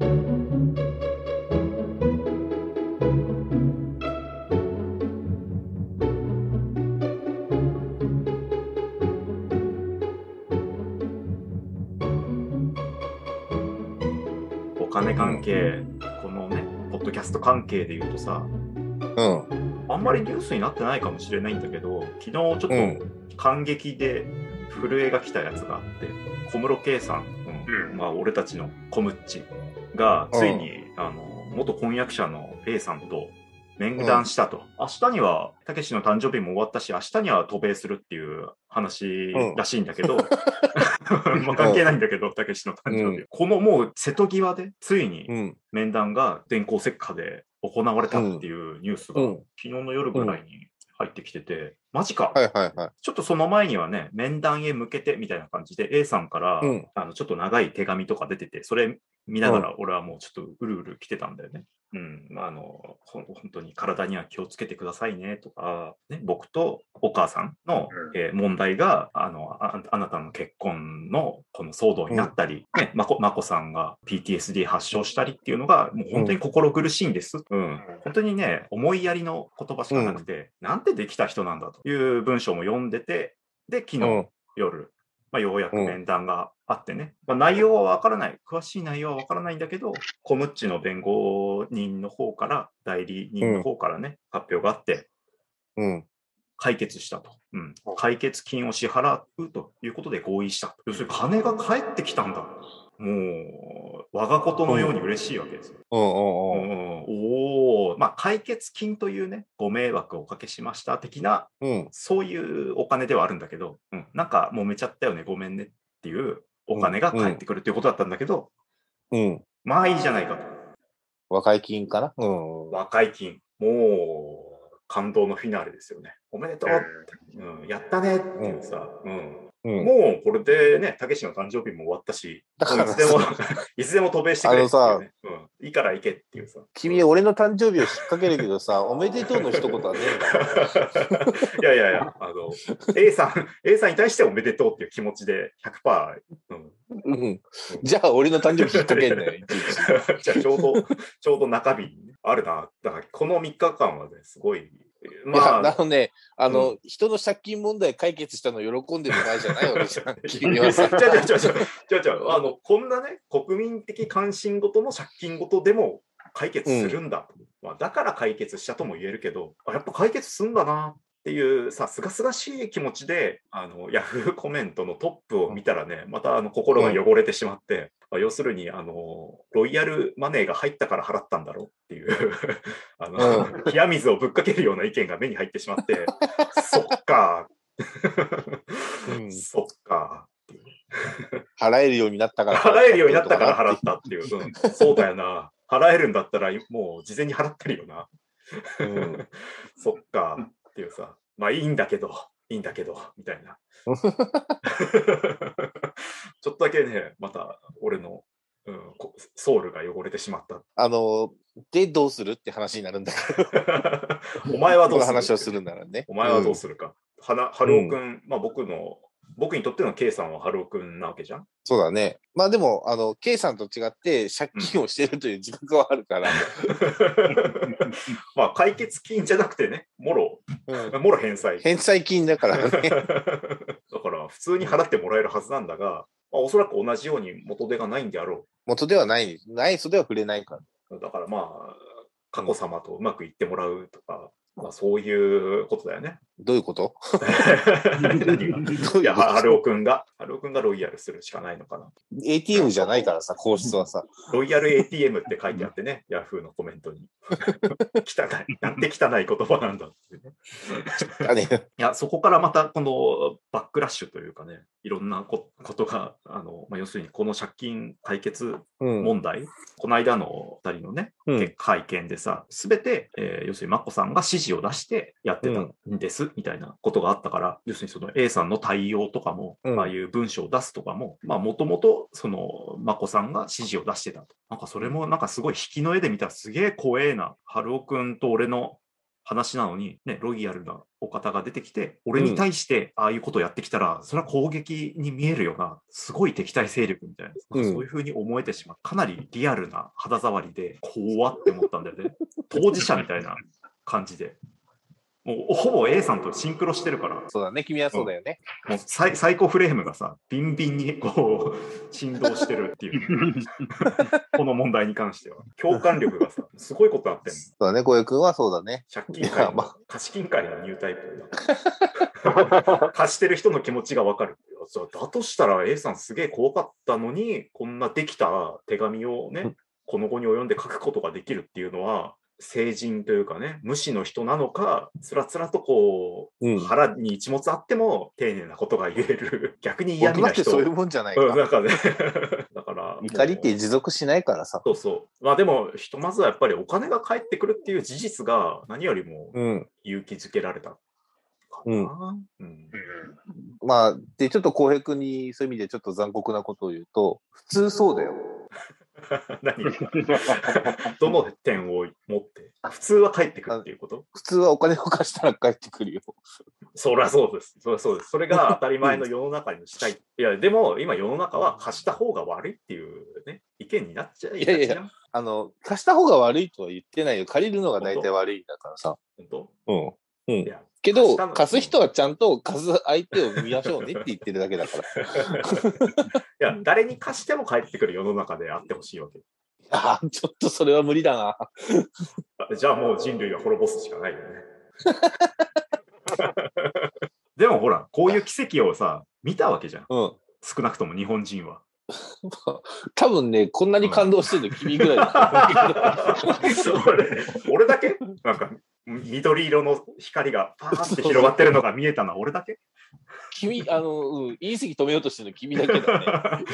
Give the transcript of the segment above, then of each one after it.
お金関係、このね、ポッドキャスト関係で言うとさ、うん。あんまりニュースになってないかもしれないんだけど、昨日ちょっとうん。感激で震えが来たやつがあって、小室圭さん、うん。まあ、俺たちのコムッチが、ついに、あの、元婚約者の A さんと面談したと。明日には、たけしの誕生日も終わったし、明日には渡米するっていう話らしいんだけど、まあ関係ないんだけど、たけしの誕生日。うこのもう瀬戸際で、ついにうん。面談が電光石火で行われたっていうニュースが、うん。昨日の夜ぐらいに入ってきてて、マジか、はいはいはい。ちょっとその前にはね、面談へ向けてみたいな感じで A さんから、うんあのちょっと長い手紙とか出てて、それ見ながら俺はもうちょっとうるうる来てたんだよね。うん、まあ、あのほん本当に体には気をつけてくださいねとか、ね、僕とお母さんの、うんえー問題があのああなたの結婚のこの騒動になったり、ね、まこまこさんが PTSD 発症したりっていうのが、もう本当に心苦しいんです。うん。本当にね、思いやりの言葉しかなくて、なんてできた人なんだという文章も読んでて、で、昨日、うん。夜、まあ、ようやく面談があってね、まあ、内容はわからない、詳しい内容はわからないんだけど、コムッチの弁護人の方から、代理人の方からね、発表があって、うん。解決したと、うんうん。解決金を支払うということで合意した。要するに金が返ってきたんだ。もう、我がことのように嬉しいわけですよ。おお、まあ、解決金というね、ご迷惑をおかけしました的な、うん。そういうお金ではあるんだけど、うん、なんか揉めちゃったよね、ごめんねっていうお金が返ってくるっていうことだったんだけど、うん。まあいいじゃないかと。和解金かな？うん。和解金、もう感動のフィナーレですよね。おめでとううん、やったねっていうさ、うんうん。もうこれでね、たけしの誕生日も終わったし、だからいつでも、いつでも渡米してくれっていう、ねうん。いいから行けっていうさ。君、俺の誕生日を引っ掛けるけどさ、おめでとうの一言はね。いやいやいや、あの、A さん、A さんに対しておめでとうっていう気持ちで100%、うん、うん。じゃあ、俺の誕生日引っ掛けんなよ、いちいち。じゃあちょうど、ちょうど中日あるな。だからこの3日間はね、すごい、いまや、ああ、のね、あの、人の借金問題解決したの喜んでる場合じゃないわけ じゃん。君はさ。じゃあじゃあじゃあじゃあじゃあの、こんなね、国民的関心事の借金事でも解決するんだ。まあ、だから解決したとも言えるけど、あやっぱ解決すんだなっていうさ、すがすがしい気持ちで、あの、ヤフーコメントのトップを見たらね、またあの心が汚れてしまって、まあ要するに、あの、ロイヤルマネーが入ったから払ったんだろうっていう、あの、冷や水をぶっかけるような意見が目に入ってしまって、そっか、うん。そっか、払えるようになったから。払えるようになったから払ったっていう、うん。そうだよな。払えるんだったら、もう事前に払ってるよな。うん。そっかっていうさ、まあいいんだけど、いいんだけど、みたいな。ちょっとだけね、また俺の、うん、こソウルが汚れてしまった。あの、で、どうするって話になるんだけど、お前はどうする？話をするならね。お前はどうすするか。はな、はるおくん、まあ僕の、僕にとっての K さんははるおくんなわけじゃん？そうだね。まあでも、あの、K さんと違って借金をしてるという自覚はあるから。まあ解決金じゃなくてね、もろ、うんもろ返済。返済金だからね。だから普通に払ってもらえるはずなんだが、まあ、おそらく同じように元手がないんであろ元ではない。ない人では触れないから。う。だからまあ、佳子様とうまくいってもらうとか、まあそういうことだよね。どういうこと？いや、はこるおくんが、はるおくんがロイヤルするしかないのかな。と ?ATM じゃないからさ、皇室はさ。ロイヤル ATM って書いてあってね、ヤフーのコメントに。汚い。なんて汚い言葉なんだってね。いや、そこからまたこのバックラッシュというかね、いろんなこことが、あの、まあ、要するにこの借金解決うん。問題、この間の二人のね、うん会見でさ、すべて、えー要するに眞子さんが指示を出してやってたんです、みたいなことがあったから、要するにその A さんの対応とかも、うんああいう文章を出すとかも、まあもともとその眞子さんが指示を出してたと。なんかそれもなんかすごい引きの絵で見たらすげえ怖えな。春尾くんと俺の話なのに、ね、ロイヤルなお方が出てきて、俺に対してああいうことをやってきたら、それは攻撃に見えるよな、すごい敵対勢力みたいな、うんそういうふうに思えてしまう。かなりリアルな肌触りで、怖って思ったんだよね。当事者みたいな感じで。もうほぼ A さんとシンクロしてるから、そうだね、君はそうだよね。もうサイサイコフレームがさ、ビンビンにこう、振動してるっていう、この問題に関しては。共感力がさ、すごいことになってんの。そうだね、小江君はそうだね。借金会まの、貸金会のニュータイプだ。貸してる人の気持ちがわかる。そうだとしたら A さんすげえ怖かったのに、こんなできた手紙をね、この後に及んで書くことができるっていうのは、成人というかね、無視の人なのか、つらつらとこう、うん。腹に一物あっても丁寧なことが言える、逆に嫌味な人。そういうもんじゃないうん、か。なんかね、だから。怒りって持続しないからさ。そうそう。まあでも、ひとまずはやっぱりお金が返ってくるっていう事実が何よりもうん。勇気づけられたかうんな。うん。まあ、で、ちょっと浩平君にそういう意味でちょっと残酷なことを言うと、普通そうだよ。何どの点を持って普通は返ってくるっていうこと？普通はお金を貸したら返ってくるよ。そりゃそうです。そりゃそうです。それが当たり前の世の中にしたい。いや、でも今世の中は貸した方が悪いっていうね、意見になっちゃいいやいやあの、貸した方が悪いとは言ってないよ。借りるのが大体悪いんだからさ。本当？うん。いや、けど、貸す人はちゃんと貸す相手を見ましょうねって言ってるだけだから。いや、誰に貸しても返ってくる世の中であってほしいわけ。ああ、ちょっとそれは無理だな。あじゃあもう人類は滅ぼすしかないよね。でもほら、こういう奇跡をさ、見たわけじゃん。うん。少なくとも日本人は。多分ね、こんなに感動してるの君ぐらいだ 俺だけ？なんか、緑色の光がパーって広がってるのが見えたのは俺だけ？君、あの、うん、言い過ぎ止めようとしてるの君だけだね。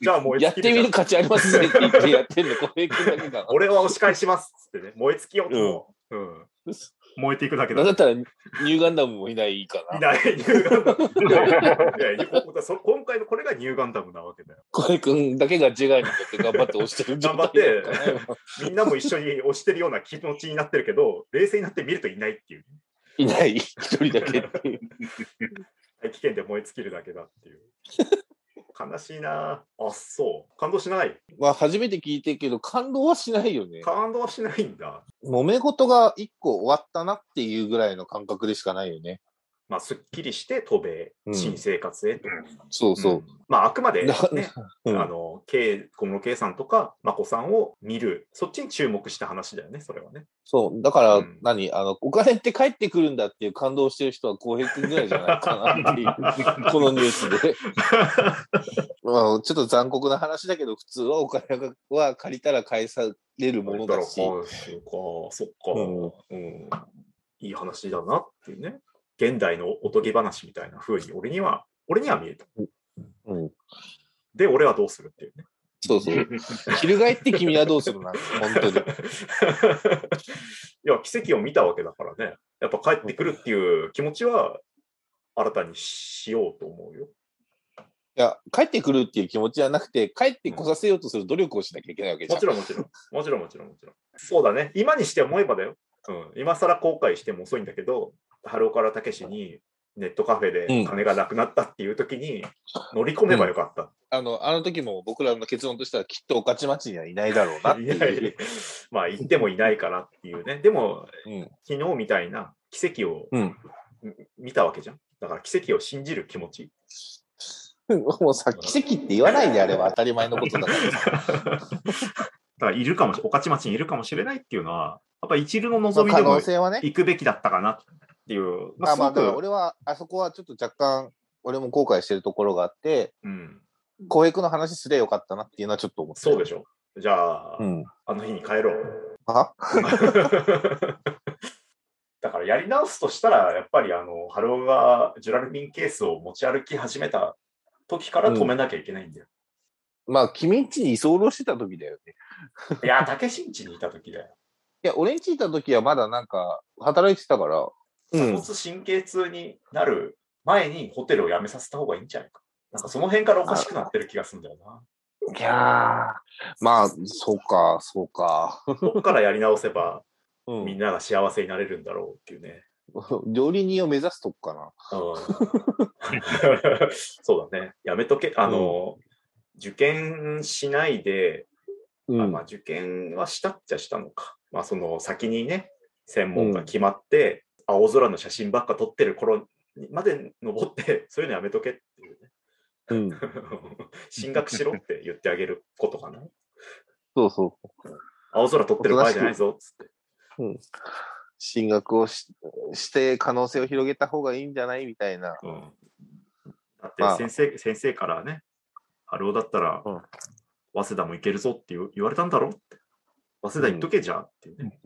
じゃあ燃えやってみる価値ありますねって言ってやってんの、小平君だけかな。俺は押し返しますっつってね、燃え尽きようとも、うん燃えていくだけだだったら、ニューガンダムもいないかいな。ない、ニューガンダム。今回のこれがニューガンダムなわけだよ。小平君だけがジェガーにとって頑張って押してる頑張ってみんなも一緒に押してるような気持ちになってるけど、冷静になって見るといないっていう。いない、一人だけっていう。大気圏で燃え尽きるだけだっていう。悲しいなあ、そう。感動しない。まあ、初めて聞いてるけど、感動はしないよね。感動はしないんだ。揉め事が一個終わったなっていうぐらいの感覚でしかないよね。まあ、すっきりして渡米、うん新生活へと。そうそう。んまあ、あくまで、ねだ、うんあの、K、小室圭さんとか、眞子さんを見る、そっちに注目した話だよね、それはね。そう。だからうん何、あの、お金って帰ってくるんだっていう感動してる人は浩平君ぐらいじゃないかなっていう、このニュースで。まあ、ちょっと残酷な話だけど、普通はお金がは借りたら返されるものだし。そうか、そっか、うんうんいい話だなっていうね。現代のおとぎ話みたいな風に、俺には、俺には見えた。うん。で、俺はどうするっていうね。そうそう。翻って君はどうするな本当に。いや、奇跡を見たわけだからね。やっぱ帰ってくるっていう気持ちは、新たにしようと思うよ。いや、帰ってくるっていう気持ちじゃなくて、帰ってこさせようとする努力をしなきゃいけないわけじゃん。もちろん、もちろん。もちろん、もちろん、もちろん。そうだね。今にして思えばだよ。うん。今更後悔しても遅いんだけど、春岡田武にネットカフェで金がなくなったっていう時に乗り込めばよかった。あの、あの時も僕らの結論としてはきっと御徒町にはいないだろうなっていいう。やいやまあ、言ってもいないからっていうね。でも、うん。昨日みたいな奇跡をうん。み見たわけじゃん。だから奇跡を信じる気持ち。もうさ、奇跡って言わないであれば当たり前のことだからさ。だからいるかもし、御徒町にいるかもしれないっていうのは、やっぱ一流のまあ可望みでも能性はね。行くべきだったかなっていう。まあまあ、俺は、あそこはちょっと若干、俺も後悔してるところがあって、うん、浩平君の話すればよかったなっていうのはちょっと思ってそうでしょ。じゃあ、うん。あの日に帰ろう。は？だからやり直すとしたら、やっぱりあの、ハローがジュラルミンケースを持ち歩き始めた時から止めなきゃいけないんだよ。まあ、君んちに居候してた時だよね。いや、竹新地にいた時だよ。いや、俺んちいた時はまだなんか、働いてたから、うん。鎖骨神経痛になる前にホテルを辞めさせた方がいいんじゃないか。なんかその辺からおかしくなってる気がするんだよな。いやー、まあ、そうか、そうか。ここからやり直せば、うんみんなが幸せになれるんだろうっていうね。料理人を目指すとこかな。うんそうだね。やめとけ。あの、受験しないで、うん。あまあ、受験はしたっちゃしたのか。まあ、その先にね、専門が決まって、青空の写真ばっか撮ってる頃にまで登って、そういうのやめとけっていうね。うん。進学しろって言ってあげることかな。そうそ青空撮ってる場合じゃないぞ、つって。う。うん。進学をしして可能性を広げた方がいいんじゃないみたいな。うん、だまあって先生、先生からね、春尾だったら、うん早稲田も行けるぞって言われたんだろって。早稲田行っとけじゃんっていうね。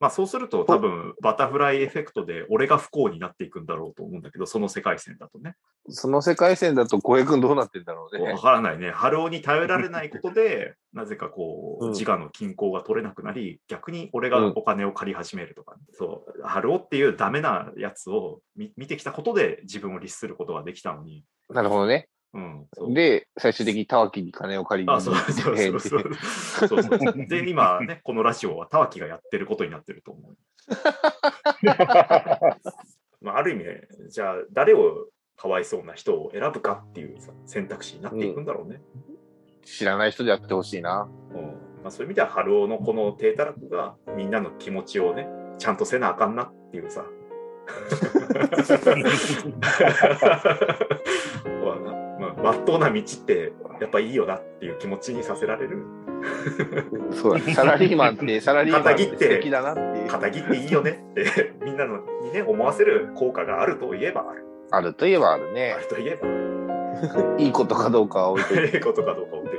まあそうすると多分バタフライエフェクトで俺が不幸になっていくんだろうと思うんだけど、その世界線だとね。その世界線だと浩平君どうなってんだろうわね。からないね。春尾に頼られないことで、なぜかこう、うん自我の均衡が取れなくなり、逆に俺がお金を借り始めるとかね、そう、春尾っていうダメなやつを見見てきたことで自分を律することができたのに、なるほどね。うん。で、最終的にタワキに金を借りにあ、そうそうそうそう。行ってそうそうで、今ね、このラジオはタワキがやってることになってると思う。まあ、ある意味ね、じゃあ、誰をかわいそうな人を選ぶかっていうさ選択肢になっていくんだろうね。知らない人でやってほしいな。うんまあ、そういう意味では、春尾のこの低たらくがみんなの気持ちをね、ちゃんとせなあかんなっていうさ。まっとうな道ってやっぱいいよなっていう気持ちにさせられる。そうだ、サラリーマンって、サラリーマンって素敵だなっていう。肩切っていいよねって みんなのにね思わせる効果があるといえばある。あるといえばあるあね。るといえば。いいことかどうかは置いて。いいことかどうかをって